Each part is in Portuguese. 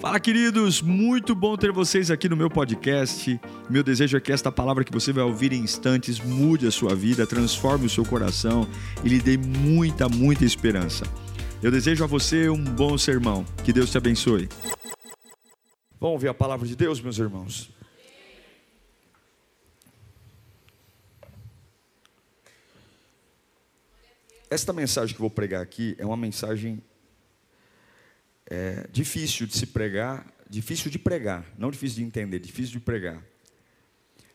Fala, queridos! Muito bom ter vocês aqui no meu podcast. Meu desejo é que esta palavra que você vai ouvir em instantes mude a sua vida, transforme o seu coração e lhe dê muita, muita esperança. Eu desejo a você um bom sermão. Que Deus te abençoe. Vamos ouvir a palavra de Deus, meus irmãos. Esta mensagem que eu vou pregar aqui é uma mensagem é, difícil de se pregar, difícil de pregar, não difícil de entender, difícil de pregar.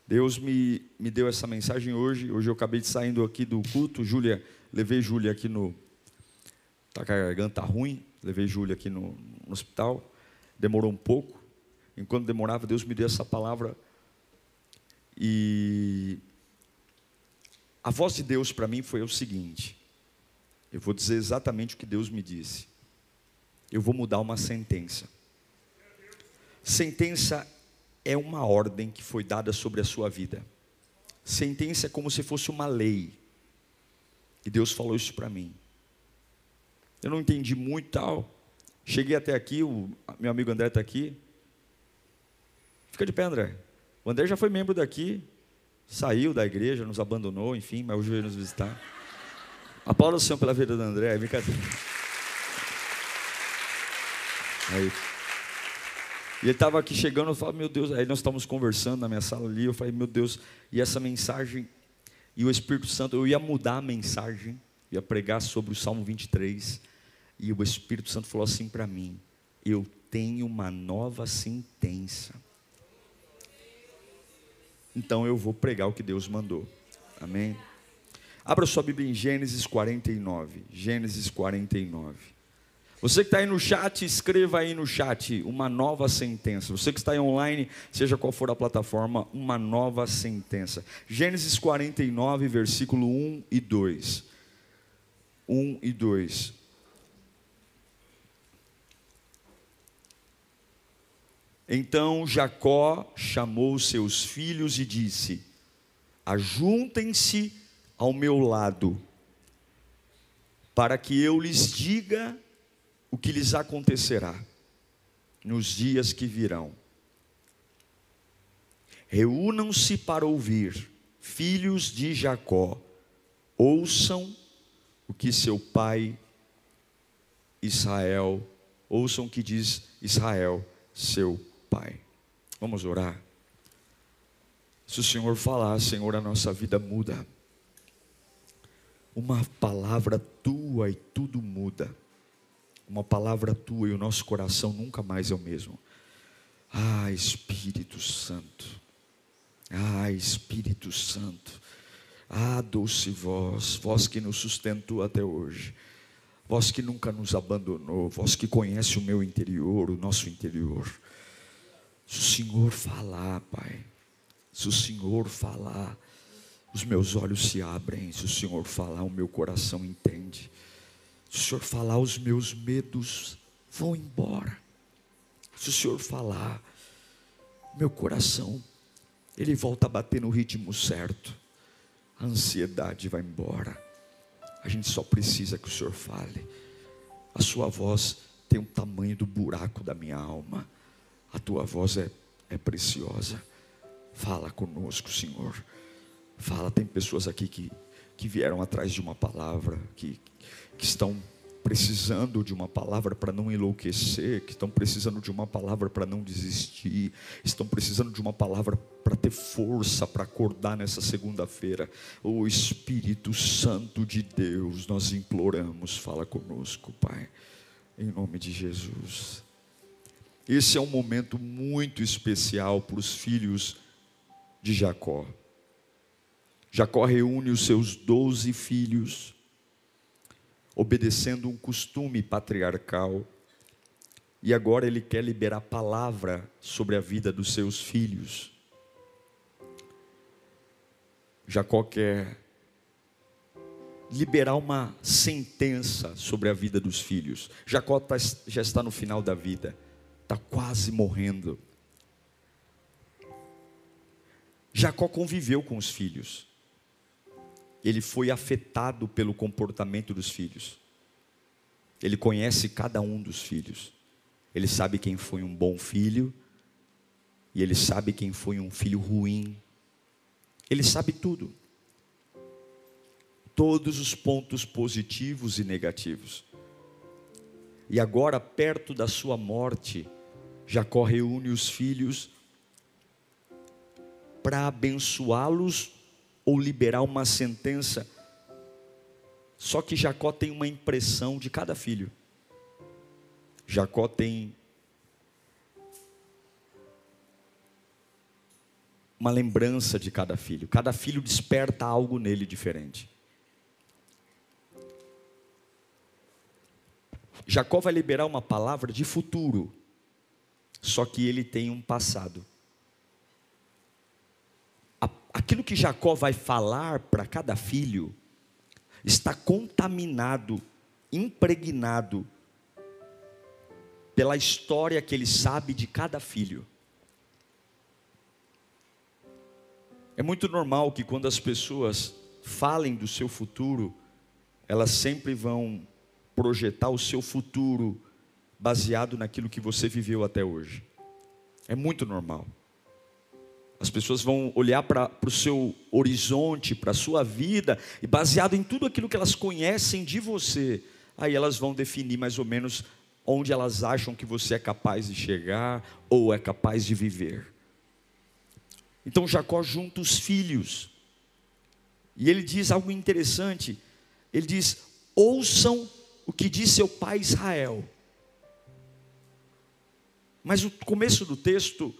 Deus me, me deu essa mensagem hoje. Hoje eu acabei de saindo aqui do culto. Júlia, levei Júlia aqui no. Está com a garganta ruim. Levei Júlia aqui no, no hospital. Demorou um pouco. Enquanto demorava, Deus me deu essa palavra. E a voz de Deus para mim foi o seguinte: eu vou dizer exatamente o que Deus me disse. Eu vou mudar uma sentença. Sentença é uma ordem que foi dada sobre a sua vida. Sentença é como se fosse uma lei. E Deus falou isso para mim. Eu não entendi muito tal. Cheguei até aqui, o meu amigo André está aqui. Fica de pé, André. O André já foi membro daqui, saiu da igreja, nos abandonou, enfim, mas hoje veio nos visitar. Aplauda o Senhor pela vida do André, é. E ele estava aqui chegando, eu falei, meu Deus, aí nós estávamos conversando na minha sala ali, eu falei, meu Deus, e essa mensagem, e o Espírito Santo, eu ia mudar a mensagem, ia pregar sobre o Salmo 23, e o Espírito Santo falou assim para mim: eu tenho uma nova sentença. Então eu vou pregar o que Deus mandou. Amém? Abra sua Bíblia em Gênesis 49. Gênesis 49. Você que está aí no chat, escreva aí no chat uma nova sentença. Você que está aí online, seja qual for a plataforma, uma nova sentença. Gênesis 49, versículo 1 e 2. 1 e 2. Então Jacó chamou seus filhos e disse: Ajuntem-se ao meu lado, para que eu lhes diga o que lhes acontecerá nos dias que virão. Reúnam-se para ouvir, filhos de Jacó, ouçam o que seu pai Israel, ouçam o que diz Israel, seu pai. Vamos orar. Se o Senhor falar, Senhor, a nossa vida muda uma palavra tua e tudo muda. Uma palavra tua e o nosso coração nunca mais é o mesmo. Ah, Espírito Santo. Ah, Espírito Santo. Ah, doce voz, voz que nos sustentou até hoje. Voz que nunca nos abandonou, voz que conhece o meu interior, o nosso interior. Se o Senhor falar, Pai, se o Senhor falar, os meus olhos se abrem, se o Senhor falar, o meu coração entende. Se o Senhor falar, os meus medos vão embora. Se o Senhor falar, meu coração, ele volta a bater no ritmo certo. A ansiedade vai embora. A gente só precisa que o Senhor fale. A sua voz tem o tamanho do buraco da minha alma. A tua voz é, é preciosa. Fala conosco, Senhor. Fala, tem pessoas aqui que, que vieram atrás de uma palavra, que, que estão precisando de uma palavra para não enlouquecer, que estão precisando de uma palavra para não desistir, estão precisando de uma palavra para ter força para acordar nessa segunda-feira. O Espírito Santo de Deus, nós imploramos, fala conosco, Pai, em nome de Jesus. Esse é um momento muito especial para os filhos de Jacó. Jacó reúne os seus doze filhos, obedecendo um costume patriarcal, e agora ele quer liberar palavra sobre a vida dos seus filhos. Jacó quer liberar uma sentença sobre a vida dos filhos. Jacó tá, já está no final da vida, está quase morrendo. Jacó conviveu com os filhos ele foi afetado pelo comportamento dos filhos. Ele conhece cada um dos filhos. Ele sabe quem foi um bom filho e ele sabe quem foi um filho ruim. Ele sabe tudo. Todos os pontos positivos e negativos. E agora, perto da sua morte, Jacó reúne os filhos para abençoá-los ou liberar uma sentença. Só que Jacó tem uma impressão de cada filho. Jacó tem uma lembrança de cada filho. Cada filho desperta algo nele diferente. Jacó vai liberar uma palavra de futuro, só que ele tem um passado. Aquilo que Jacó vai falar para cada filho está contaminado, impregnado pela história que ele sabe de cada filho. É muito normal que quando as pessoas falem do seu futuro, elas sempre vão projetar o seu futuro baseado naquilo que você viveu até hoje. É muito normal. As pessoas vão olhar para o seu horizonte, para a sua vida, e baseado em tudo aquilo que elas conhecem de você, aí elas vão definir mais ou menos onde elas acham que você é capaz de chegar ou é capaz de viver. Então Jacó junta os filhos, e ele diz algo interessante: ele diz: ouçam o que diz seu pai Israel. Mas o começo do texto,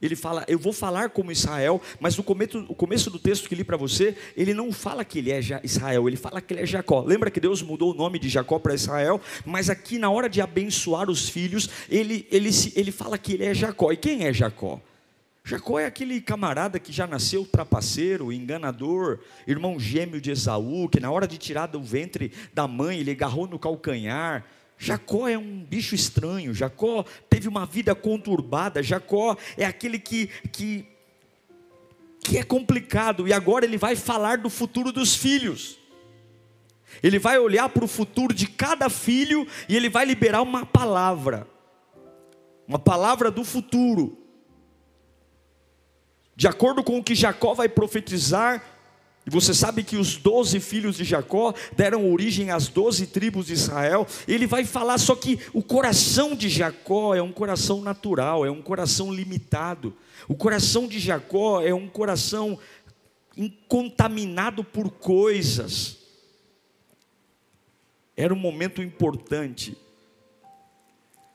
ele fala, eu vou falar como Israel, mas no começo, o começo do texto que li para você, ele não fala que ele é Israel, ele fala que ele é Jacó. Lembra que Deus mudou o nome de Jacó para Israel? Mas aqui na hora de abençoar os filhos, ele, ele, ele fala que ele é Jacó. E quem é Jacó? Jacó é aquele camarada que já nasceu trapaceiro, enganador, irmão gêmeo de Esaú, que na hora de tirar do ventre da mãe, ele agarrou no calcanhar. Jacó é um bicho estranho, Jacó teve uma vida conturbada, Jacó é aquele que, que, que é complicado, e agora ele vai falar do futuro dos filhos. Ele vai olhar para o futuro de cada filho e ele vai liberar uma palavra, uma palavra do futuro de acordo com o que Jacó vai profetizar, e você sabe que os doze filhos de Jacó deram origem às doze tribos de Israel. Ele vai falar, só que o coração de Jacó é um coração natural, é um coração limitado. O coração de Jacó é um coração contaminado por coisas. Era um momento importante.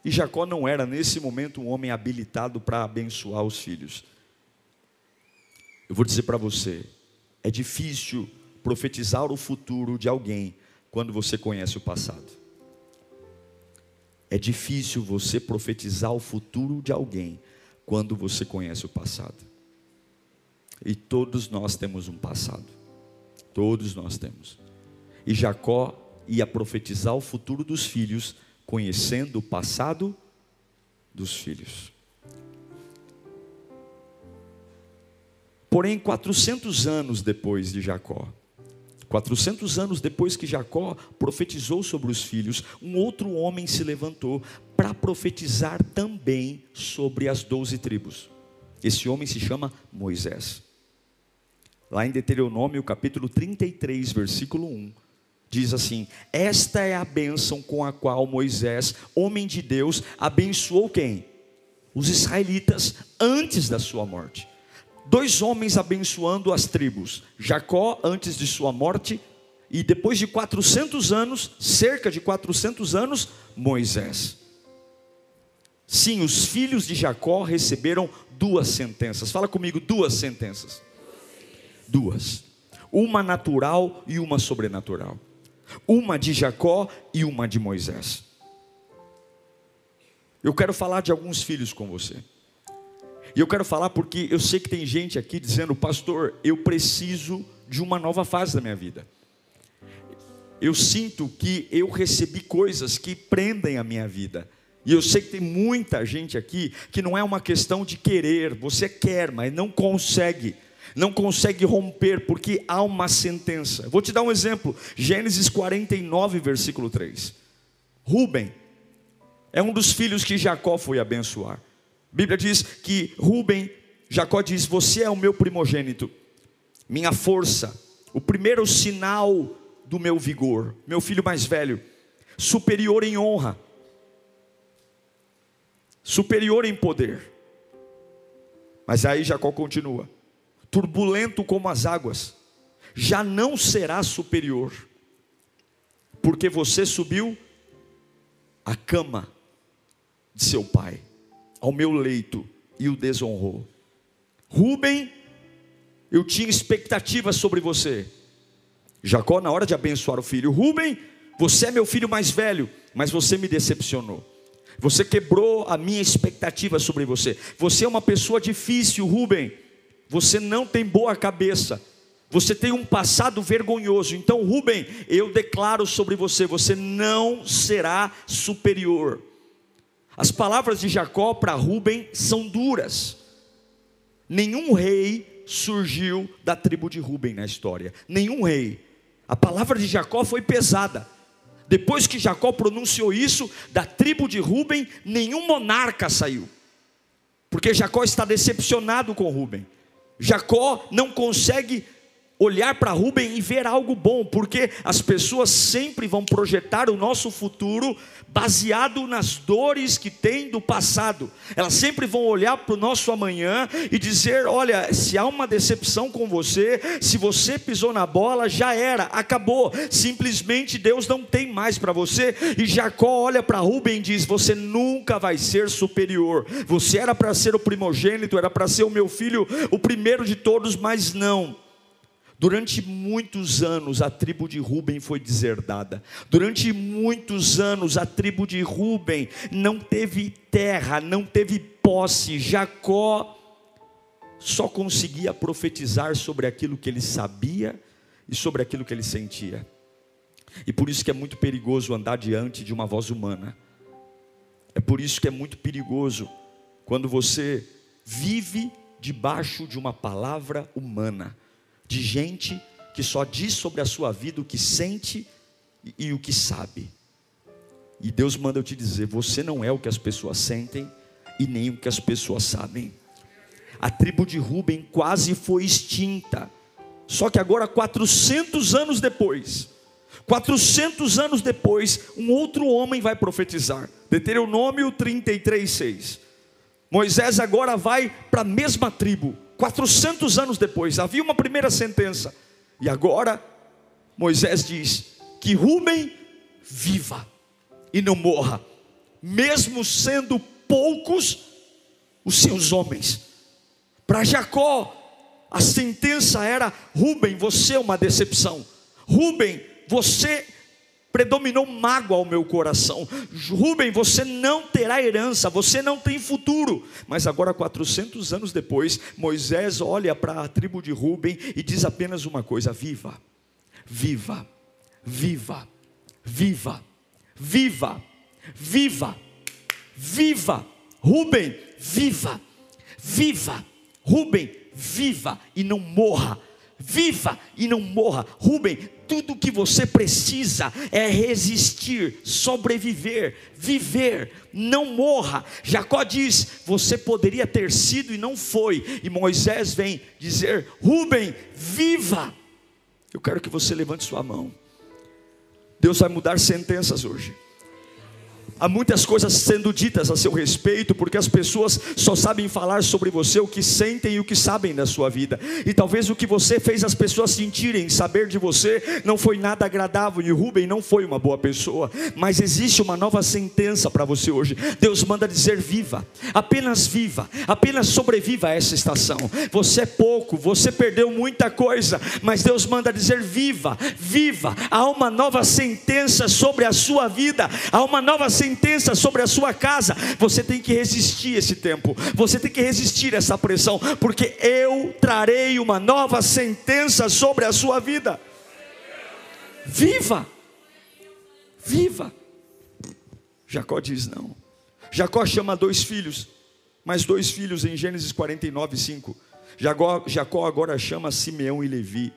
E Jacó não era, nesse momento, um homem habilitado para abençoar os filhos. Eu vou dizer para você, é difícil profetizar o futuro de alguém quando você conhece o passado. É difícil você profetizar o futuro de alguém quando você conhece o passado. E todos nós temos um passado. Todos nós temos. E Jacó ia profetizar o futuro dos filhos, conhecendo o passado dos filhos. Porém, 400 anos depois de Jacó, 400 anos depois que Jacó profetizou sobre os filhos, um outro homem se levantou para profetizar também sobre as doze tribos. Esse homem se chama Moisés. Lá em Deuteronômio, capítulo 33, versículo 1, diz assim: Esta é a bênção com a qual Moisés, homem de Deus, abençoou quem? Os israelitas antes da sua morte dois homens abençoando as tribos: Jacó antes de sua morte e depois de 400 anos, cerca de 400 anos, Moisés. Sim, os filhos de Jacó receberam duas sentenças. Fala comigo, duas sentenças. Duas. Uma natural e uma sobrenatural. Uma de Jacó e uma de Moisés. Eu quero falar de alguns filhos com você. E eu quero falar porque eu sei que tem gente aqui dizendo, pastor, eu preciso de uma nova fase da minha vida. Eu sinto que eu recebi coisas que prendem a minha vida. E eu sei que tem muita gente aqui que não é uma questão de querer, você quer, mas não consegue. Não consegue romper porque há uma sentença. Vou te dar um exemplo. Gênesis 49, versículo 3. Rubem, é um dos filhos que Jacó foi abençoar. A Bíblia diz que Rubem, Jacó diz: Você é o meu primogênito, minha força, o primeiro sinal do meu vigor, meu filho mais velho, superior em honra, superior em poder. Mas aí Jacó continua: turbulento como as águas, já não será superior, porque você subiu à cama de seu pai, ao meu leito, e o desonrou. Rubem, eu tinha expectativas sobre você. Jacó, na hora de abençoar o filho, Rubem, você é meu filho mais velho, mas você me decepcionou. Você quebrou a minha expectativa sobre você. Você é uma pessoa difícil, Rubem. Você não tem boa cabeça. Você tem um passado vergonhoso. Então, Rubem, eu declaro sobre você: você não será superior. As palavras de Jacó para Rubem são duras. Nenhum rei surgiu da tribo de Rubem na história. Nenhum rei. A palavra de Jacó foi pesada. Depois que Jacó pronunciou isso, da tribo de Ruben, nenhum monarca saiu. Porque Jacó está decepcionado com Ruben. Jacó não consegue olhar para Rubem e ver algo bom, porque as pessoas sempre vão projetar o nosso futuro baseado nas dores que tem do passado. Elas sempre vão olhar para o nosso amanhã e dizer: olha, se há uma decepção com você, se você pisou na bola, já era, acabou. Simplesmente Deus não tem mais para você. E Jacó olha para Rubem e diz: você nunca vai ser superior. Você era para ser o primogênito, era para ser o meu filho, o primeiro de todos, mas não. Durante muitos anos a tribo de Ruben foi deserdada. Durante muitos anos a tribo de Ruben não teve terra, não teve posse. Jacó só conseguia profetizar sobre aquilo que ele sabia e sobre aquilo que ele sentia. E por isso que é muito perigoso andar diante de uma voz humana. É por isso que é muito perigoso quando você vive debaixo de uma palavra humana de gente que só diz sobre a sua vida o que sente e, e o que sabe. E Deus manda eu te dizer: você não é o que as pessoas sentem e nem o que as pessoas sabem. A tribo de Ruben quase foi extinta. Só que agora, 400 anos depois, 400 anos depois, um outro homem vai profetizar. Deuteronômio 33:6. Moisés agora vai para a mesma tribo, 400 anos depois, havia uma primeira sentença, e agora Moisés diz: que Rubem viva e não morra, mesmo sendo poucos os seus homens. Para Jacó, a sentença era: Rubem, você é uma decepção. Rubem, você predominou mágoa ao meu coração. Rubem, você não terá herança, você não tem futuro. Mas agora, 400 anos depois, Moisés olha para a tribo de Rubem e diz apenas uma coisa: viva, viva, viva, viva, viva, viva, viva. Rubem, viva, viva. Rubem, viva e não morra viva e não morra. Rubem, tudo que você precisa é resistir, sobreviver, viver, não morra. Jacó diz: Você poderia ter sido e não foi. E Moisés vem dizer: Rubem, viva. Eu quero que você levante sua mão. Deus vai mudar sentenças hoje. Há muitas coisas sendo ditas a seu respeito, porque as pessoas só sabem falar sobre você o que sentem e o que sabem da sua vida. E talvez o que você fez as pessoas sentirem, saber de você, não foi nada agradável. E Rubem não foi uma boa pessoa. Mas existe uma nova sentença para você hoje. Deus manda dizer: viva, apenas viva, apenas sobreviva a essa estação. Você é pouco, você perdeu muita coisa, mas Deus manda dizer: viva, viva. Há uma nova sentença sobre a sua vida, há uma nova sentença sentença sobre a sua casa, você tem que resistir esse tempo, você tem que resistir essa pressão, porque eu trarei uma nova sentença sobre a sua vida. Viva! Viva! Jacó diz não. Jacó chama dois filhos, mais dois filhos em Gênesis 49, 5. Jacó, Jacó agora chama Simeão e Levi.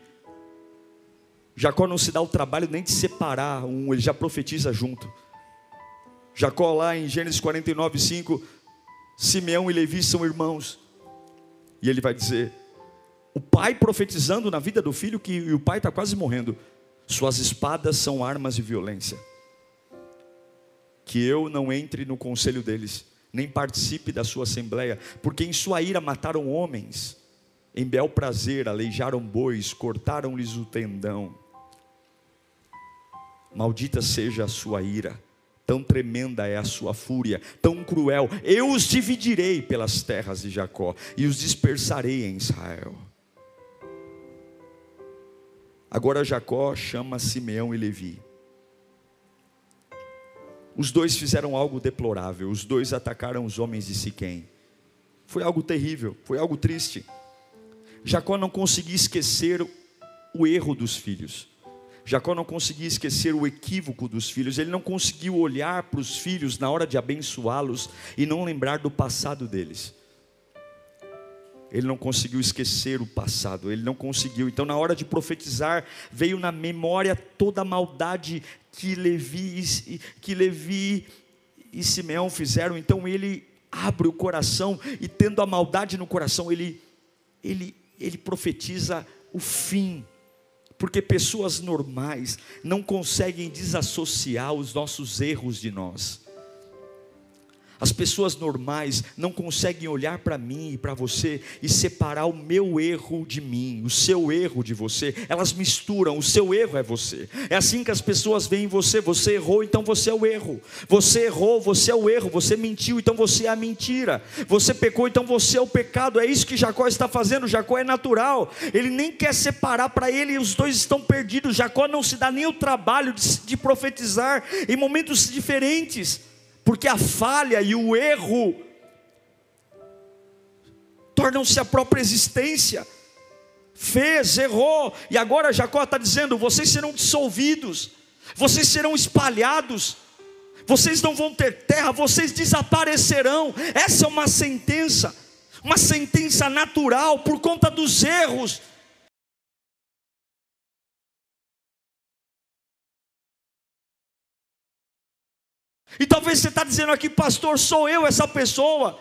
Jacó não se dá o trabalho nem de separar um, ele já profetiza junto. Jacó, lá em Gênesis 49, 5, Simeão e Levi são irmãos. E ele vai dizer: o pai profetizando na vida do filho que o pai está quase morrendo. Suas espadas são armas de violência. Que eu não entre no conselho deles, nem participe da sua assembleia, porque em sua ira mataram homens, em bel prazer aleijaram bois, cortaram-lhes o tendão. Maldita seja a sua ira, tão tremenda é a sua fúria, tão cruel. Eu os dividirei pelas terras de Jacó e os dispersarei em Israel. Agora Jacó chama Simeão e Levi. Os dois fizeram algo deplorável, os dois atacaram os homens de Siquém. Foi algo terrível, foi algo triste. Jacó não conseguia esquecer o erro dos filhos. Jacó não conseguia esquecer o equívoco dos filhos, ele não conseguiu olhar para os filhos na hora de abençoá-los e não lembrar do passado deles ele não conseguiu esquecer o passado, ele não conseguiu. Então, na hora de profetizar, veio na memória toda a maldade que Levi, que Levi e Simeão fizeram. Então, ele abre o coração e, tendo a maldade no coração, ele, ele, ele profetiza o fim. Porque pessoas normais não conseguem desassociar os nossos erros de nós. As pessoas normais não conseguem olhar para mim e para você e separar o meu erro de mim, o seu erro de você. Elas misturam, o seu erro é você. É assim que as pessoas veem você. Você errou, então você é o erro. Você errou, você é o erro. Você mentiu, então você é a mentira. Você pecou, então você é o pecado. É isso que Jacó está fazendo. Jacó é natural. Ele nem quer separar para ele, os dois estão perdidos. Jacó não se dá nem o trabalho de, de profetizar em momentos diferentes porque a falha e o erro tornam-se a própria existência. Fez, errou, e agora Jacó está dizendo: vocês serão dissolvidos, vocês serão espalhados, vocês não vão ter terra, vocês desaparecerão. Essa é uma sentença, uma sentença natural por conta dos erros E talvez você está dizendo aqui, pastor, sou eu essa pessoa.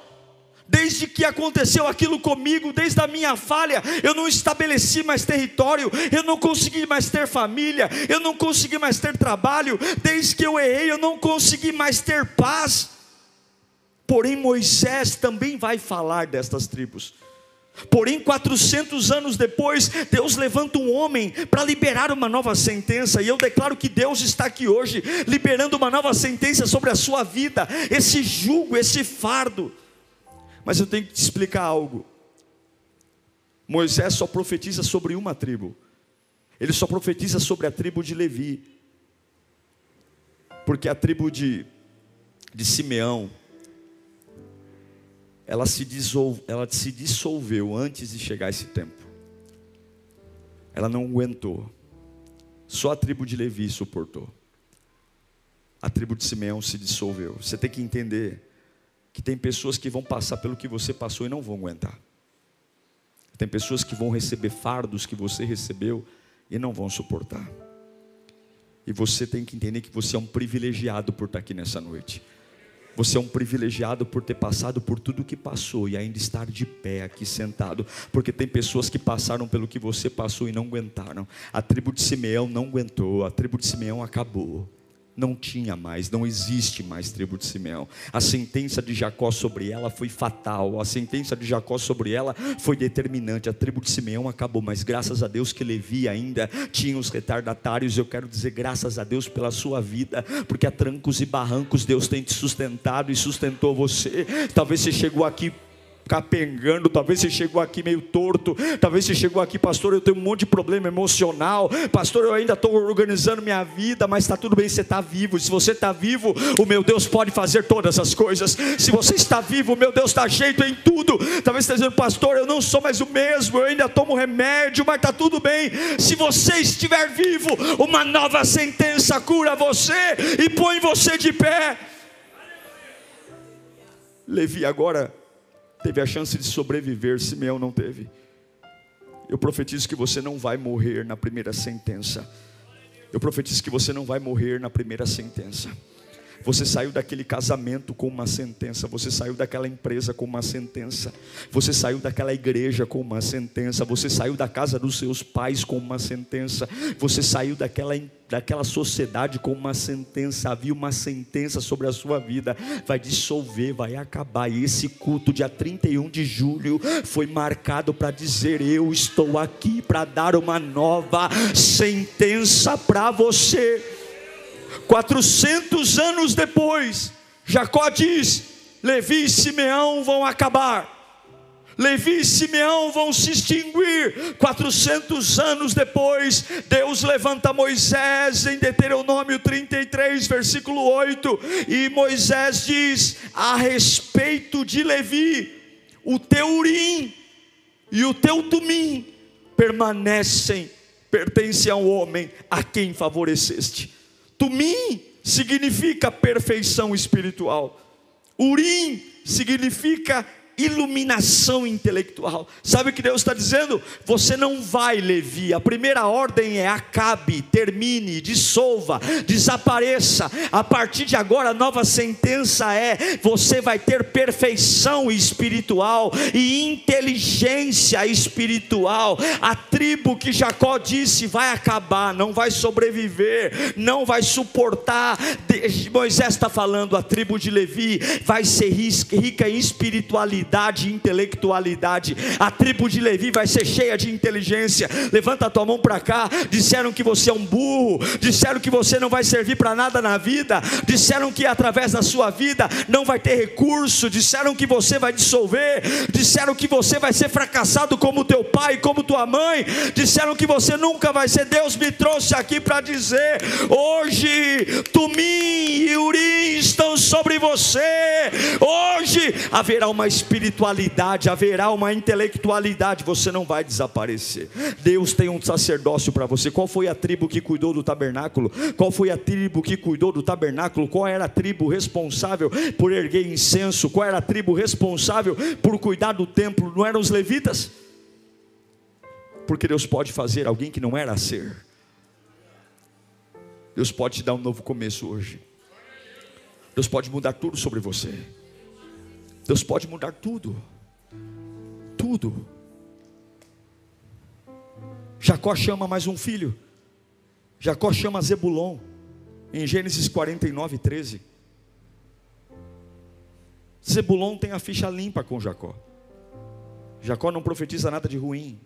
Desde que aconteceu aquilo comigo, desde a minha falha, eu não estabeleci mais território, eu não consegui mais ter família, eu não consegui mais ter trabalho, desde que eu errei, eu não consegui mais ter paz. Porém, Moisés também vai falar destas tribos. Porém, 400 anos depois, Deus levanta um homem para liberar uma nova sentença, e eu declaro que Deus está aqui hoje, liberando uma nova sentença sobre a sua vida, esse jugo, esse fardo. Mas eu tenho que te explicar algo. Moisés só profetiza sobre uma tribo, ele só profetiza sobre a tribo de Levi, porque a tribo de, de Simeão, ela se, dissolve, ela se dissolveu antes de chegar esse tempo. Ela não aguentou. Só a tribo de Levi suportou. A tribo de Simeão se dissolveu. Você tem que entender que tem pessoas que vão passar pelo que você passou e não vão aguentar. Tem pessoas que vão receber fardos que você recebeu e não vão suportar. E você tem que entender que você é um privilegiado por estar aqui nessa noite. Você é um privilegiado por ter passado por tudo que passou e ainda estar de pé aqui sentado, porque tem pessoas que passaram pelo que você passou e não aguentaram. A tribo de Simeão não aguentou, a tribo de Simeão acabou. Não tinha mais, não existe mais tribo de Simeão. A sentença de Jacó sobre ela foi fatal, a sentença de Jacó sobre ela foi determinante. A tribo de Simeão acabou, mas graças a Deus que Levi ainda tinha os retardatários. Eu quero dizer graças a Deus pela sua vida, porque a trancos e barrancos Deus tem te sustentado e sustentou você. Talvez você chegou aqui capengando, talvez você chegou aqui meio torto, talvez você chegou aqui, pastor, eu tenho um monte de problema emocional, pastor, eu ainda estou organizando minha vida, mas está tudo bem, você está vivo, se você está vivo, o meu Deus pode fazer todas as coisas, se você está vivo, o meu Deus dá jeito em tudo, talvez você está dizendo, pastor, eu não sou mais o mesmo, eu ainda tomo remédio, mas está tudo bem, se você estiver vivo, uma nova sentença cura você e põe você de pé, Levi agora teve a chance de sobreviver, Simeão não teve. Eu profetizo que você não vai morrer na primeira sentença. Eu profetizo que você não vai morrer na primeira sentença. Você saiu daquele casamento com uma sentença, você saiu daquela empresa com uma sentença, você saiu daquela igreja com uma sentença, você saiu da casa dos seus pais com uma sentença, você saiu daquela, daquela sociedade com uma sentença. Havia uma sentença sobre a sua vida, vai dissolver, vai acabar. E esse culto, dia 31 de julho, foi marcado para dizer: Eu estou aqui para dar uma nova sentença para você. 400 anos depois, Jacó diz: Levi e Simeão vão acabar. Levi e Simeão vão se extinguir. 400 anos depois, Deus levanta Moisés em Deuteronômio 33, versículo 8, e Moisés diz a respeito de Levi: o teu urim e o teu tumim permanecem, pertencem ao homem a quem favoreceste. Tumim significa perfeição espiritual. Urim significa iluminação intelectual. Sabe o que Deus está dizendo? Você não vai, Levi. A primeira ordem é acabe, termine, dissolva, desapareça. A partir de agora, a nova sentença é: você vai ter perfeição espiritual e inteligência espiritual. A tribo que Jacó disse vai acabar, não vai sobreviver, não vai suportar. Moisés está falando, a tribo de Levi vai ser rica em espiritualidade e intelectualidade. A tribo de Levi vai ser cheia de inteligência. Levanta a tua mão para cá. Disseram que você é um burro, disseram que você não vai servir para nada na vida, disseram que através da sua vida não vai ter recurso, disseram que você vai dissolver, disseram que você vai ser fracassado como teu pai, como tua mãe, disseram que você nunca vai ser. Deus me trouxe aqui para dizer: hoje Tumim e Urim estão sobre você. Hoje haverá uma experiência espiritualidade, haverá uma intelectualidade, você não vai desaparecer. Deus tem um sacerdócio para você. Qual foi a tribo que cuidou do tabernáculo? Qual foi a tribo que cuidou do tabernáculo? Qual era a tribo responsável por erguer incenso? Qual era a tribo responsável por cuidar do templo? Não eram os levitas? Porque Deus pode fazer alguém que não era ser. Deus pode te dar um novo começo hoje. Deus pode mudar tudo sobre você. Deus pode mudar tudo. Tudo. Jacó chama mais um filho. Jacó chama Zebulon. Em Gênesis 49, 13. Zebulon tem a ficha limpa com Jacó. Jacó não profetiza nada de ruim.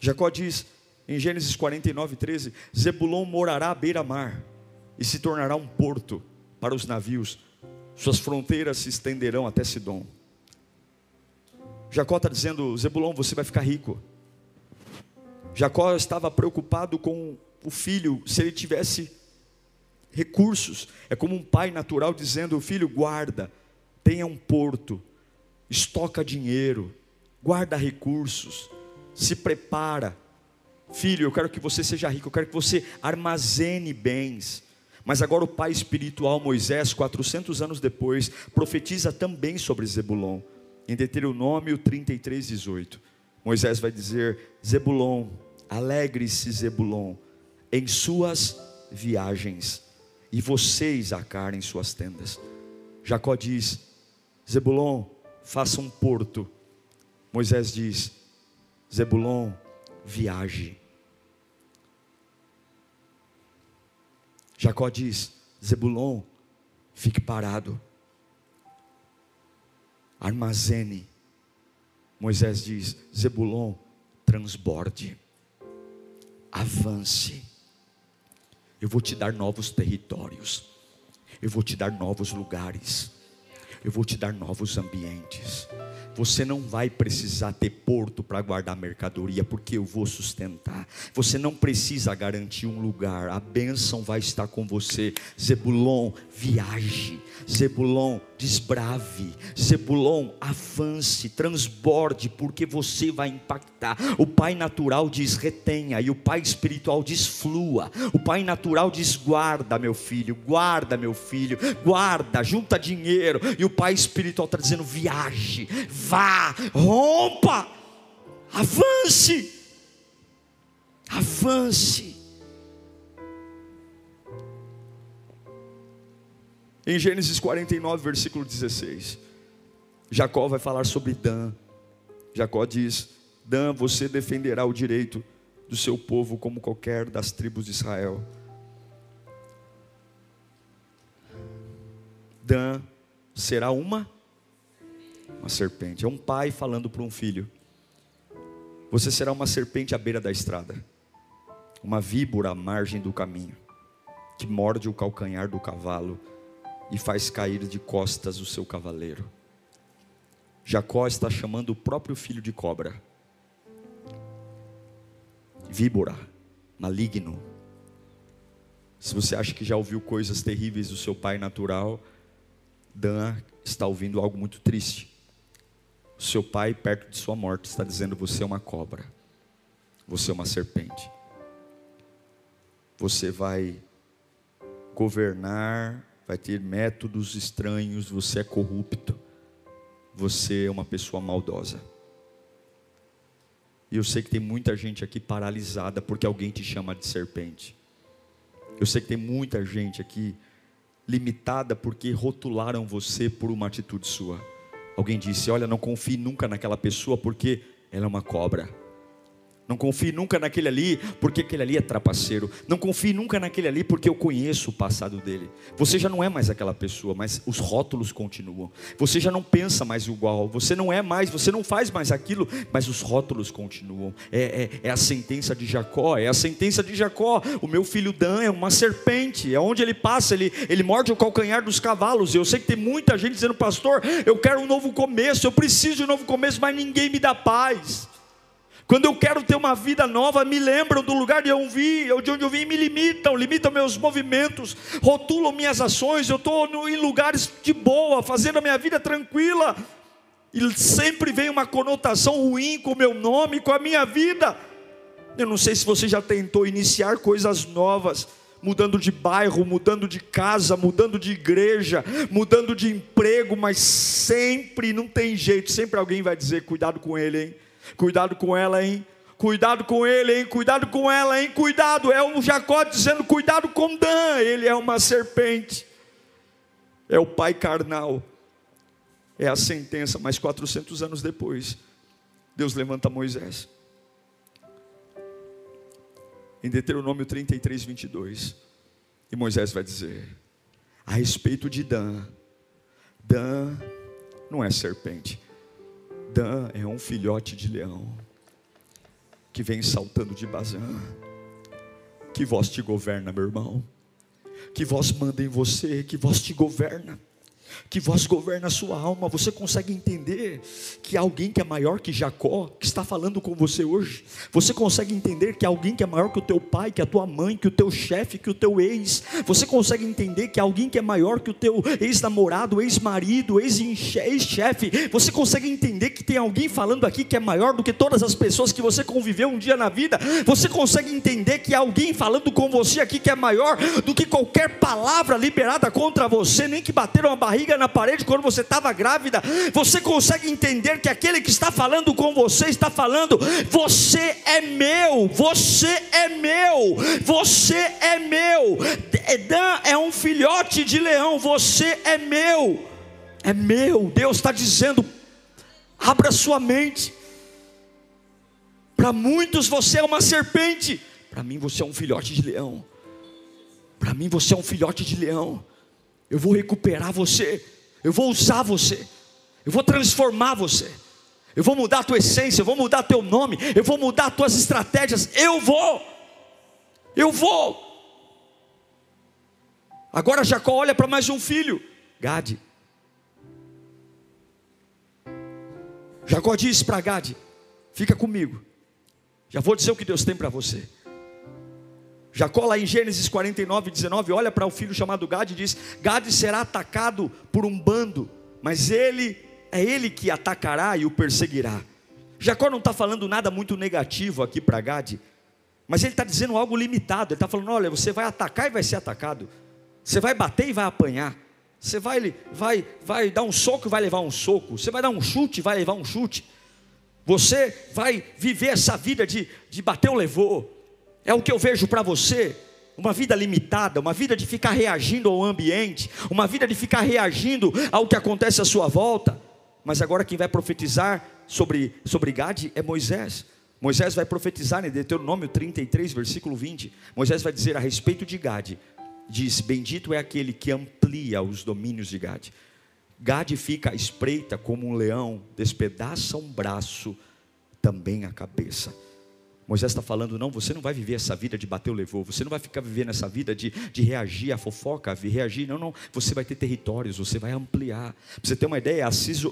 Jacó diz em Gênesis 49, 13: Zebulon morará à beira-mar e se tornará um porto para os navios suas fronteiras se estenderão até Sidom. Jacó está dizendo: Zebulon, você vai ficar rico. Jacó estava preocupado com o filho, se ele tivesse recursos. É como um pai natural dizendo: Filho, guarda, tenha um porto, estoca dinheiro, guarda recursos, se prepara. Filho, eu quero que você seja rico, eu quero que você armazene bens. Mas agora o pai espiritual Moisés, 400 anos depois, profetiza também sobre Zebulon. Em Deuteronômio 33, 18. Moisés vai dizer: Zebulon, alegre-se Zebulon, em suas viagens, e vocês acarem suas tendas. Jacó diz: Zebulon, faça um porto. Moisés diz: Zebulon, viaje. Jacó diz: Zebulon, fique parado, armazene. Moisés diz: Zebulon, transborde, avance. Eu vou te dar novos territórios, eu vou te dar novos lugares, eu vou te dar novos ambientes. Você não vai precisar ter porto para guardar mercadoria, porque eu vou sustentar. Você não precisa garantir um lugar, a bênção vai estar com você. Zebulon, viaje. Zebulon, desbrave. Zebulon, avance, transborde, porque você vai impactar. O pai natural diz retenha, e o pai espiritual diz flua. O pai natural diz guarda, meu filho, guarda, meu filho, guarda, junta dinheiro. E o pai espiritual está dizendo viaje vá, rompa, avance, avance. Em Gênesis 49, versículo 16, Jacó vai falar sobre Dan. Jacó diz: Dan, você defenderá o direito do seu povo como qualquer das tribos de Israel. Dan será uma uma serpente. É um pai falando para um filho: Você será uma serpente à beira da estrada, uma víbora à margem do caminho, que morde o calcanhar do cavalo e faz cair de costas o seu cavaleiro. Jacó está chamando o próprio filho de cobra. Víbora, maligno. Se você acha que já ouviu coisas terríveis do seu pai natural, Dan está ouvindo algo muito triste. Seu pai, perto de sua morte, está dizendo: Você é uma cobra, você é uma serpente. Você vai governar, vai ter métodos estranhos, você é corrupto, você é uma pessoa maldosa. E eu sei que tem muita gente aqui paralisada porque alguém te chama de serpente. Eu sei que tem muita gente aqui limitada porque rotularam você por uma atitude sua. Alguém disse: Olha, não confie nunca naquela pessoa porque ela é uma cobra. Não confie nunca naquele ali, porque aquele ali é trapaceiro. Não confie nunca naquele ali, porque eu conheço o passado dele. Você já não é mais aquela pessoa, mas os rótulos continuam. Você já não pensa mais igual. Você não é mais, você não faz mais aquilo, mas os rótulos continuam. É, é, é a sentença de Jacó, é a sentença de Jacó. O meu filho Dan é uma serpente. É onde ele passa, ele, ele morde o calcanhar dos cavalos. Eu sei que tem muita gente dizendo, pastor, eu quero um novo começo, eu preciso de um novo começo, mas ninguém me dá paz. Quando eu quero ter uma vida nova, me lembram do lugar de onde eu vim, de onde eu vim, me limitam, limitam meus movimentos, rotulam minhas ações. Eu estou em lugares de boa, fazendo a minha vida tranquila, e sempre vem uma conotação ruim com o meu nome, com a minha vida. Eu não sei se você já tentou iniciar coisas novas, mudando de bairro, mudando de casa, mudando de igreja, mudando de emprego, mas sempre não tem jeito, sempre alguém vai dizer: cuidado com ele, hein? Cuidado com ela, hein? Cuidado com ele, hein? Cuidado com ela, hein? Cuidado. É o Jacó dizendo: cuidado com Dan. Ele é uma serpente. É o pai carnal. É a sentença. Mas 400 anos depois, Deus levanta Moisés. Em Deuteronômio 33, 22. E Moisés vai dizer: a respeito de Dan, Dan não é serpente. Dan é um filhote de leão que vem saltando de Bazã. Que voz te governa, meu irmão. Que voz manda em você, que voz te governa que vós governa a sua alma. Você consegue entender que alguém que é maior que Jacó, que está falando com você hoje, você consegue entender que alguém que é maior que o teu pai, que a tua mãe, que o teu chefe, que o teu ex, você consegue entender que alguém que é maior que o teu ex-namorado, ex-marido, ex-chefe, você consegue entender que tem alguém falando aqui que é maior do que todas as pessoas que você conviveu um dia na vida, você consegue entender que alguém falando com você aqui que é maior do que qualquer palavra liberada contra você, nem que bateram a barriga barriga na parede quando você estava grávida, você consegue entender que aquele que está falando com você está falando: você é meu, você é meu, você é meu. Dan é um filhote de leão, você é meu, é meu. Deus está dizendo: abra sua mente. Para muitos você é uma serpente, para mim você é um filhote de leão. Para mim você é um filhote de leão. Eu vou recuperar você. Eu vou usar você. Eu vou transformar você. Eu vou mudar a tua essência, eu vou mudar teu nome, eu vou mudar as tuas estratégias. Eu vou. Eu vou. Agora Jacó olha para mais um filho, Gade. Jacó diz para Gade: Fica comigo. Já vou dizer o que Deus tem para você. Jacó, lá em Gênesis 49, 19, olha para o filho chamado Gad e diz: Gad será atacado por um bando, mas ele é ele que atacará e o perseguirá. Jacó não está falando nada muito negativo aqui para Gad, mas ele está dizendo algo limitado. Ele está falando: olha, você vai atacar e vai ser atacado, você vai bater e vai apanhar, você vai, vai, vai dar um soco e vai levar um soco, você vai dar um chute e vai levar um chute, você vai viver essa vida de, de bater ou levou, é o que eu vejo para você. uma vida limitada, uma vida de ficar reagindo ao ambiente, uma vida de ficar reagindo ao que acontece à sua volta. Mas agora quem vai profetizar sobre, sobre Gade é Moisés. Moisés vai profetizar em Deuteronômio 33, versículo 20. Moisés vai dizer a respeito de Gade: diz: Bendito é aquele que amplia os domínios de Gade. Gade fica à espreita como um leão, despedaça um braço, também a cabeça. Moisés está falando, não, você não vai viver essa vida de bater o levou, você não vai ficar vivendo essa vida de, de reagir à fofoca, reagir, não, não, você vai ter territórios, você vai ampliar. Para você ter uma ideia, Assis,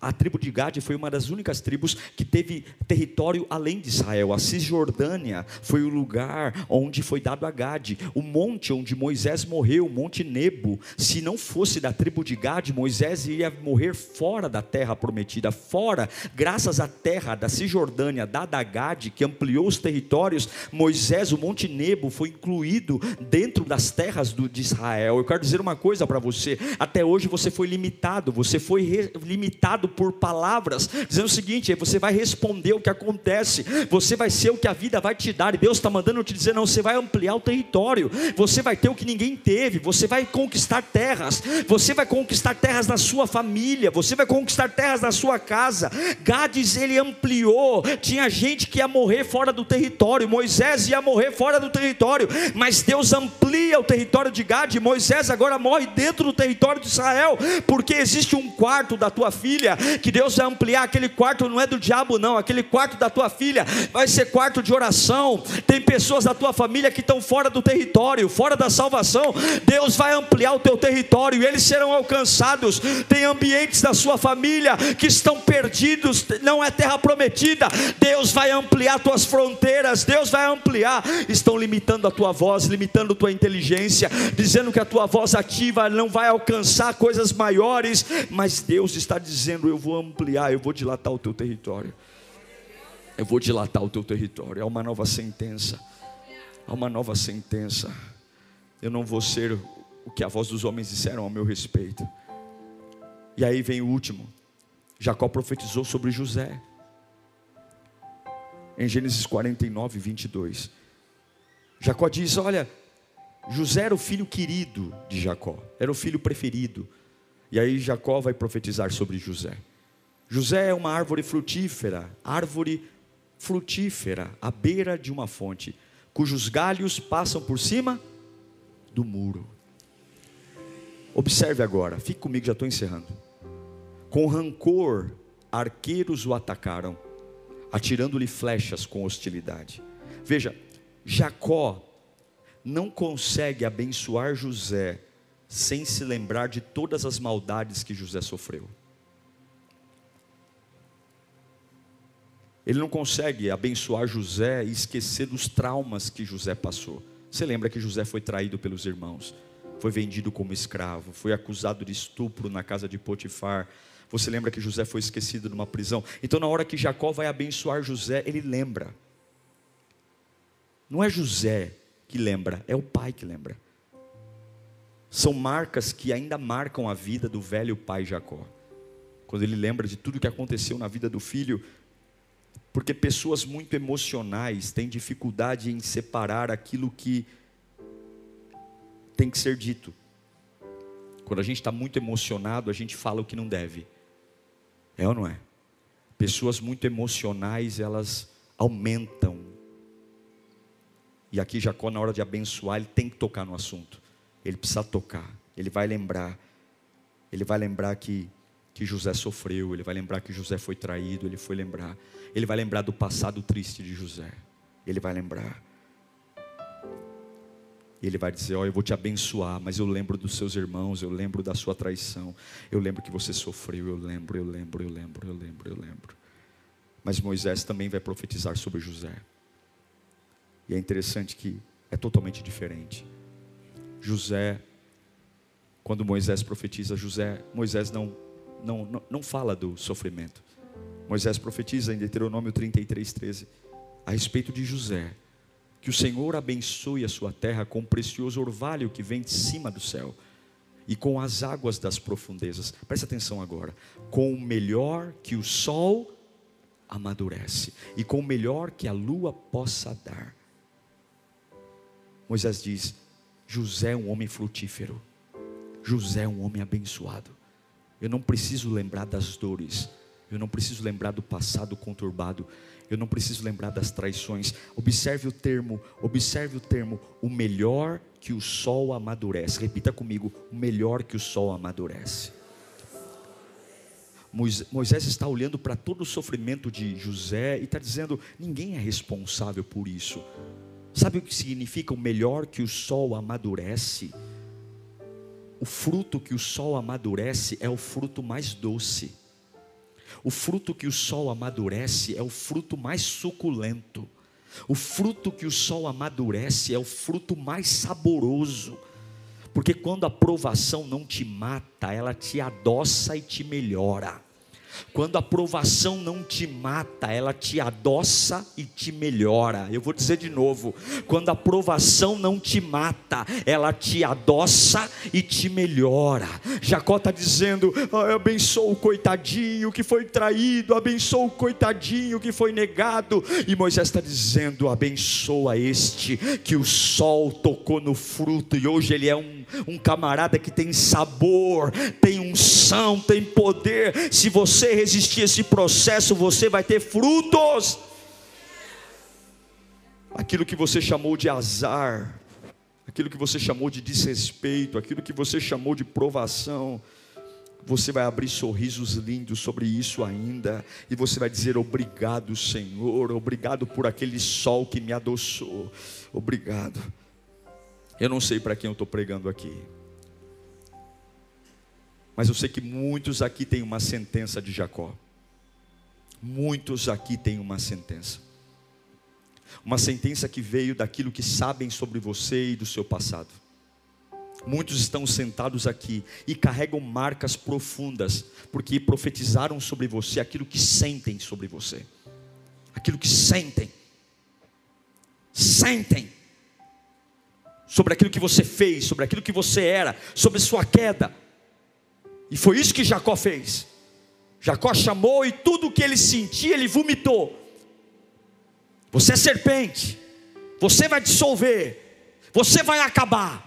a tribo de Gade foi uma das únicas tribos que teve território além de Israel. A Cisjordânia foi o lugar onde foi dado a Gade. O monte onde Moisés morreu, o Monte Nebo, se não fosse da tribo de Gade, Moisés iria morrer fora da terra prometida, fora, graças à terra da Cisjordânia dada a Gade, que ampliou os territórios. Moisés, o Monte Nebo, foi incluído dentro das terras do, de Israel. Eu quero dizer uma coisa para você: até hoje você foi limitado, você foi limitado por palavras, dizendo o seguinte: você vai responder o que acontece, você vai ser o que a vida vai te dar, e Deus está mandando te dizer: não, você vai ampliar o território, você vai ter o que ninguém teve, você vai conquistar terras, você vai conquistar terras na sua família, você vai conquistar terras na sua casa. Gades ele ampliou, tinha gente que ia morrer fora do território, Moisés ia morrer fora do território, mas Deus amplia o território de Gade, Moisés agora morre dentro do território de Israel, porque existe um quarto da tua filha que Deus vai ampliar. Aquele quarto não é do diabo, não. Aquele quarto da tua filha vai ser quarto de oração. Tem pessoas da tua família que estão fora do território, fora da salvação. Deus vai ampliar o teu território e eles serão alcançados. Tem ambientes da sua família que estão perdidos, não é terra prometida. Deus vai ampliar tuas fronteiras. Deus vai ampliar. Estão limitando a tua voz, limitando tua inteligência, dizendo que a tua voz ativa não vai alcançar coisas maiores, mas Deus está dizendo eu vou ampliar, eu vou dilatar o teu território. Eu vou dilatar o teu território. É uma nova sentença. Há uma nova sentença. Eu não vou ser o que a voz dos homens disseram ao meu respeito. E aí vem o último. Jacó profetizou sobre José. Em Gênesis 49, 22. Jacó diz: Olha, José era o filho querido de Jacó, era o filho preferido. E aí Jacó vai profetizar sobre José. José é uma árvore frutífera, árvore frutífera, à beira de uma fonte, cujos galhos passam por cima do muro. Observe agora, fique comigo, já estou encerrando. Com rancor, arqueiros o atacaram, atirando-lhe flechas com hostilidade. Veja, Jacó não consegue abençoar José sem se lembrar de todas as maldades que José sofreu. Ele não consegue abençoar José e esquecer dos traumas que José passou. Você lembra que José foi traído pelos irmãos, foi vendido como escravo, foi acusado de estupro na casa de Potifar. Você lembra que José foi esquecido numa prisão? Então, na hora que Jacó vai abençoar José, ele lembra. Não é José que lembra, é o pai que lembra. São marcas que ainda marcam a vida do velho pai Jacó. Quando ele lembra de tudo que aconteceu na vida do filho, porque pessoas muito emocionais têm dificuldade em separar aquilo que tem que ser dito. Quando a gente está muito emocionado, a gente fala o que não deve. É ou não é? Pessoas muito emocionais, elas aumentam. E aqui Jacó, na hora de abençoar, ele tem que tocar no assunto. Ele precisa tocar. Ele vai lembrar. Ele vai lembrar que que José sofreu, ele vai lembrar que José foi traído, ele foi lembrar, ele vai lembrar do passado triste de José. Ele vai lembrar. E ele vai dizer: Ó, oh, eu vou te abençoar, mas eu lembro dos seus irmãos, eu lembro da sua traição, eu lembro que você sofreu, eu lembro, eu lembro, eu lembro, eu lembro, eu lembro. Mas Moisés também vai profetizar sobre José. E é interessante que é totalmente diferente. José, quando Moisés profetiza, José, Moisés não não, não, fala do sofrimento. Moisés profetiza em Deuteronômio 33, 13, a respeito de José, que o Senhor abençoe a sua terra com o precioso orvalho que vem de cima do céu e com as águas das profundezas. Preste atenção agora. Com o melhor que o sol amadurece e com o melhor que a lua possa dar. Moisés diz: José é um homem frutífero, José é um homem abençoado. Eu não preciso lembrar das dores, eu não preciso lembrar do passado conturbado, eu não preciso lembrar das traições. Observe o termo, observe o termo, o melhor que o sol amadurece. Repita comigo, o melhor que o sol amadurece. Moisés está olhando para todo o sofrimento de José e está dizendo: ninguém é responsável por isso. Sabe o que significa o melhor que o sol amadurece? O fruto que o sol amadurece é o fruto mais doce. O fruto que o sol amadurece é o fruto mais suculento. O fruto que o sol amadurece é o fruto mais saboroso. Porque quando a provação não te mata, ela te adoça e te melhora. Quando a provação não te mata, ela te adoça e te melhora. Eu vou dizer de novo: quando a provação não te mata, ela te adoça e te melhora. Jacó está dizendo: ah, abençoa o coitadinho que foi traído, abençoa o coitadinho que foi negado. E Moisés está dizendo: abençoa este que o sol tocou no fruto e hoje ele é um um camarada que tem sabor, tem unção, tem poder. Se você resistir a esse processo, você vai ter frutos. Aquilo que você chamou de azar, aquilo que você chamou de desrespeito, aquilo que você chamou de provação, você vai abrir sorrisos lindos sobre isso ainda, e você vai dizer: Obrigado, Senhor, obrigado por aquele sol que me adoçou, obrigado. Eu não sei para quem eu estou pregando aqui. Mas eu sei que muitos aqui têm uma sentença de Jacó. Muitos aqui têm uma sentença. Uma sentença que veio daquilo que sabem sobre você e do seu passado. Muitos estão sentados aqui e carregam marcas profundas, porque profetizaram sobre você aquilo que sentem sobre você. Aquilo que sentem. Sentem sobre aquilo que você fez, sobre aquilo que você era, sobre sua queda. E foi isso que Jacó fez. Jacó chamou e tudo o que ele sentia, ele vomitou. Você é serpente, você vai dissolver, você vai acabar,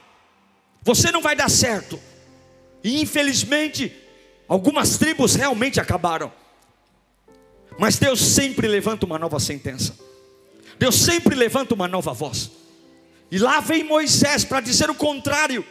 você não vai dar certo. E infelizmente, algumas tribos realmente acabaram. Mas Deus sempre levanta uma nova sentença. Deus sempre levanta uma nova voz. E lá vem Moisés para dizer o contrário,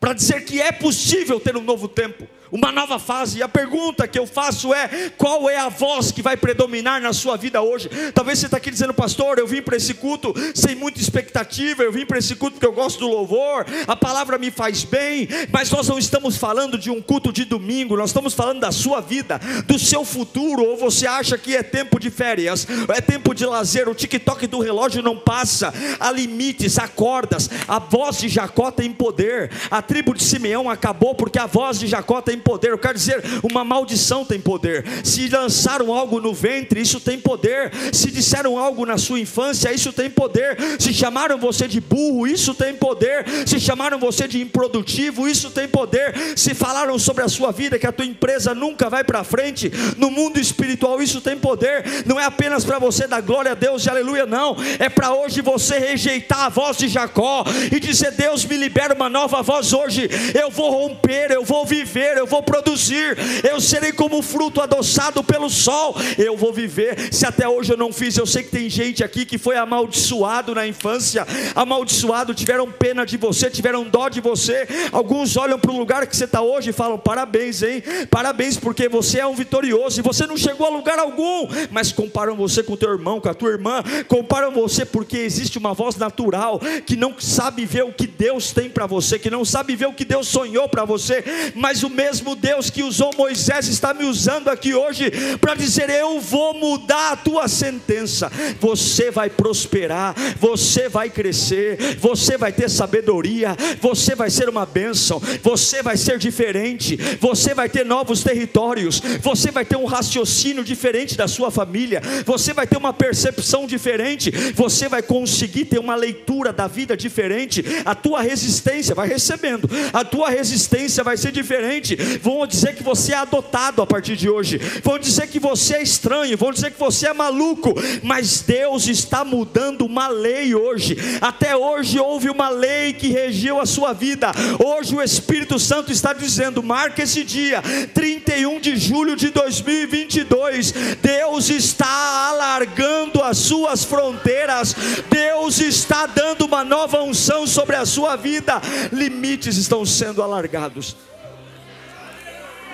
para dizer que é possível ter um novo tempo uma nova fase. E a pergunta que eu faço é: qual é a voz que vai predominar na sua vida hoje? Talvez você está aqui dizendo, pastor, eu vim para esse culto sem muita expectativa, eu vim para esse culto porque eu gosto do louvor, a palavra me faz bem, mas nós não estamos falando de um culto de domingo, nós estamos falando da sua vida, do seu futuro, ou você acha que é tempo de férias, é tempo de lazer, o TikTok do relógio não passa, há limites, há cordas, a voz de Jacó tem poder, a tribo de Simeão acabou porque a voz de Jacó tem poder. Eu quero dizer, uma maldição tem poder. Se lançaram algo no ventre, isso tem poder. Se disseram algo na sua infância, isso tem poder. Se chamaram você de burro, isso tem poder. Se chamaram você de improdutivo, isso tem poder. Se falaram sobre a sua vida que a tua empresa nunca vai para frente, no mundo espiritual isso tem poder. Não é apenas para você dar glória a Deus e aleluia, não. É para hoje você rejeitar a voz de Jacó e dizer: Deus me libera uma nova voz hoje. Eu vou romper, eu vou viver, eu vou produzir, eu serei como fruto adoçado pelo sol, eu vou viver. Se até hoje eu não fiz, eu sei que tem gente aqui que foi amaldiçoado na infância, amaldiçoado, tiveram pena de você, tiveram dó de você. Alguns olham para o lugar que você está hoje e falam: parabéns, hein? Parabéns, porque você é um vitorioso e você não chegou a lugar algum, mas comparam você com o teu irmão, com a tua irmã, comparam você porque existe uma voz natural que não sabe ver o que Deus tem para você, que não sabe ver o que Deus sonhou para você, mas o mesmo mesmo Deus que usou Moisés está me usando aqui hoje para dizer: Eu vou mudar a tua sentença. Você vai prosperar, você vai crescer, você vai ter sabedoria, você vai ser uma bênção, você vai ser diferente, você vai ter novos territórios, você vai ter um raciocínio diferente da sua família, você vai ter uma percepção diferente, você vai conseguir ter uma leitura da vida diferente. A tua resistência vai recebendo, a tua resistência vai ser diferente, vão dizer que você é adotado a partir de hoje, vão dizer que você é estranho, vão dizer que você é maluco, mas Deus está mudando uma lei hoje. Até hoje houve uma lei que regiu a sua vida. Hoje o Espírito Santo está dizendo: marque esse dia, 31 de julho de 2022. Deus está alargando as suas fronteiras. Deus está dando uma nova unção sobre a sua vida. Limites estão sendo alargados.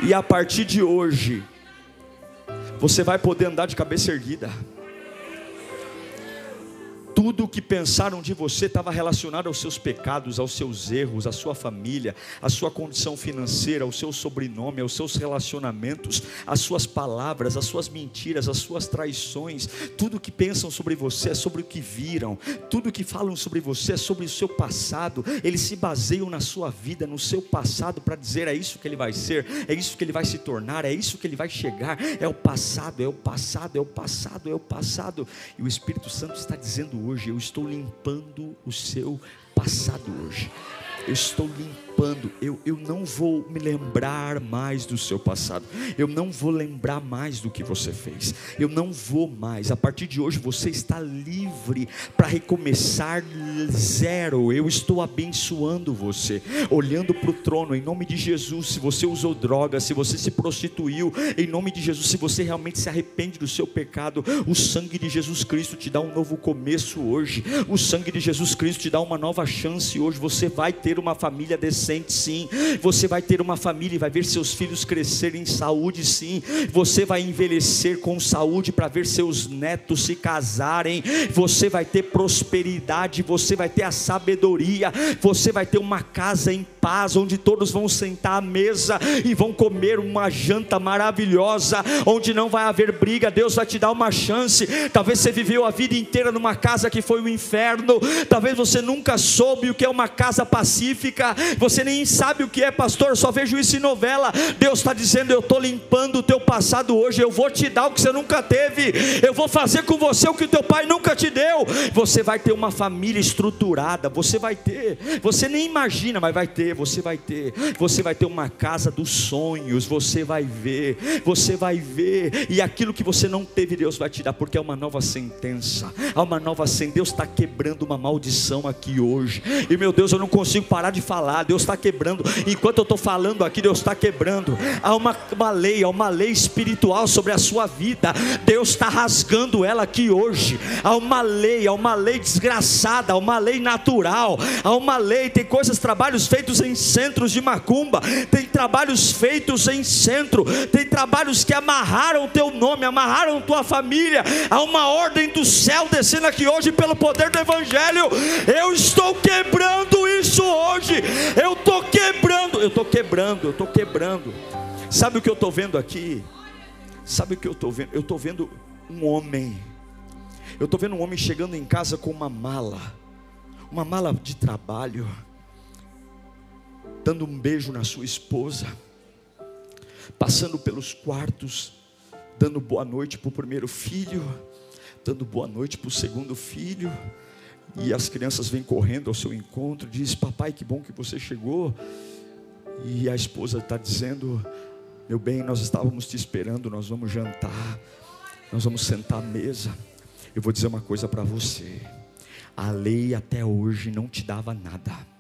E a partir de hoje, você vai poder andar de cabeça erguida tudo o que pensaram de você estava relacionado aos seus pecados, aos seus erros, à sua família, à sua condição financeira, ao seu sobrenome, aos seus relacionamentos, às suas palavras, às suas mentiras, às suas traições. Tudo o que pensam sobre você é sobre o que viram, tudo o que falam sobre você é sobre o seu passado. Eles se baseiam na sua vida, no seu passado, para dizer: é isso que ele vai ser, é isso que ele vai se tornar, é isso que ele vai chegar. É o passado, é o passado, é o passado, é o passado. E o Espírito Santo está dizendo hoje, eu estou limpando o seu passado hoje. Eu estou limpando eu, eu não vou me lembrar mais do seu passado, eu não vou lembrar mais do que você fez, eu não vou mais, a partir de hoje você está livre para recomeçar zero. Eu estou abençoando você, olhando para o trono, em nome de Jesus. Se você usou droga, se você se prostituiu, em nome de Jesus, se você realmente se arrepende do seu pecado, o sangue de Jesus Cristo te dá um novo começo hoje, o sangue de Jesus Cristo te dá uma nova chance hoje. Você vai ter uma família decente sim. Você vai ter uma família e vai ver seus filhos crescerem em saúde, sim. Você vai envelhecer com saúde para ver seus netos se casarem. Você vai ter prosperidade, você vai ter a sabedoria, você vai ter uma casa em paz, onde todos vão sentar à mesa e vão comer uma janta maravilhosa, onde não vai haver briga. Deus vai te dar uma chance. Talvez você viveu a vida inteira numa casa que foi o um inferno, talvez você nunca soube o que é uma casa pacífica. Você nem sabe o que é, pastor, só vejo isso em novela. Deus está dizendo: Eu estou limpando o teu passado hoje, eu vou te dar o que você nunca teve, eu vou fazer com você o que teu pai nunca te deu. Você vai ter uma família estruturada, você vai ter, você nem imagina, mas vai ter, você vai ter, você vai ter uma casa dos sonhos, você vai ver, você vai ver, e aquilo que você não teve, Deus vai te dar, porque é uma nova sentença, há uma nova sentença. Deus está quebrando uma maldição aqui hoje, e meu Deus, eu não consigo parar de falar, Deus está quebrando. Enquanto eu estou falando aqui, Deus está quebrando. Há uma, uma lei, há uma lei espiritual sobre a sua vida. Deus está rasgando ela aqui hoje. Há uma lei, há uma lei desgraçada, há uma lei natural, há uma lei. Tem coisas, trabalhos feitos em centros de macumba, tem trabalhos feitos em centro, tem trabalhos que amarraram o teu nome, amarraram tua família. Há uma ordem do céu descendo aqui hoje pelo poder do Evangelho. Eu estou quebrando isso hoje. Eu estou quebrando, eu estou quebrando, eu estou quebrando. Sabe o que eu estou vendo aqui? Sabe o que eu estou vendo? Eu estou vendo um homem. Eu estou vendo um homem chegando em casa com uma mala, uma mala de trabalho, dando um beijo na sua esposa, passando pelos quartos, dando boa noite para o primeiro filho, dando boa noite para o segundo filho e as crianças vêm correndo ao seu encontro, diz: "Papai, que bom que você chegou". E a esposa está dizendo: "Meu bem, nós estávamos te esperando, nós vamos jantar, nós vamos sentar à mesa". Eu vou dizer uma coisa para você. A lei até hoje não te dava nada.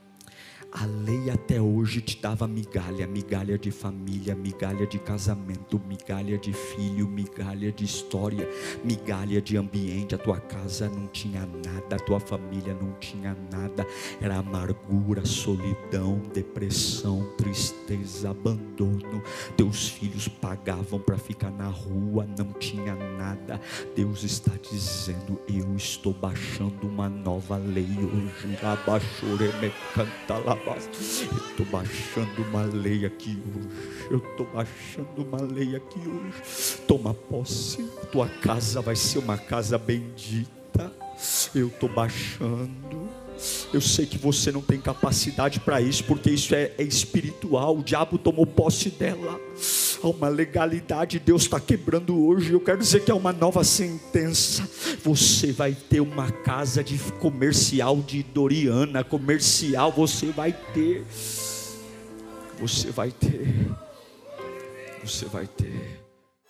A lei até hoje te dava migalha, migalha de família, migalha de casamento, migalha de filho, migalha de história, migalha de ambiente. A tua casa não tinha nada, a tua família não tinha nada. Era amargura, solidão, depressão, tristeza, abandono. Teus filhos pagavam para ficar na rua, não tinha nada. Deus está dizendo: Eu estou baixando uma nova lei hoje. Abaixou, me canta lá eu estou baixando uma lei aqui hoje. Eu estou baixando uma lei aqui hoje. Toma posse. Tua casa vai ser uma casa bendita. Eu estou baixando. Eu sei que você não tem capacidade para isso, porque isso é, é, espiritual. O diabo tomou posse dela. Há uma legalidade, Deus está quebrando hoje. Eu quero dizer que é uma nova sentença. Você vai ter uma casa de comercial de Doriana, comercial. Você vai ter. Você vai ter. você vai ter.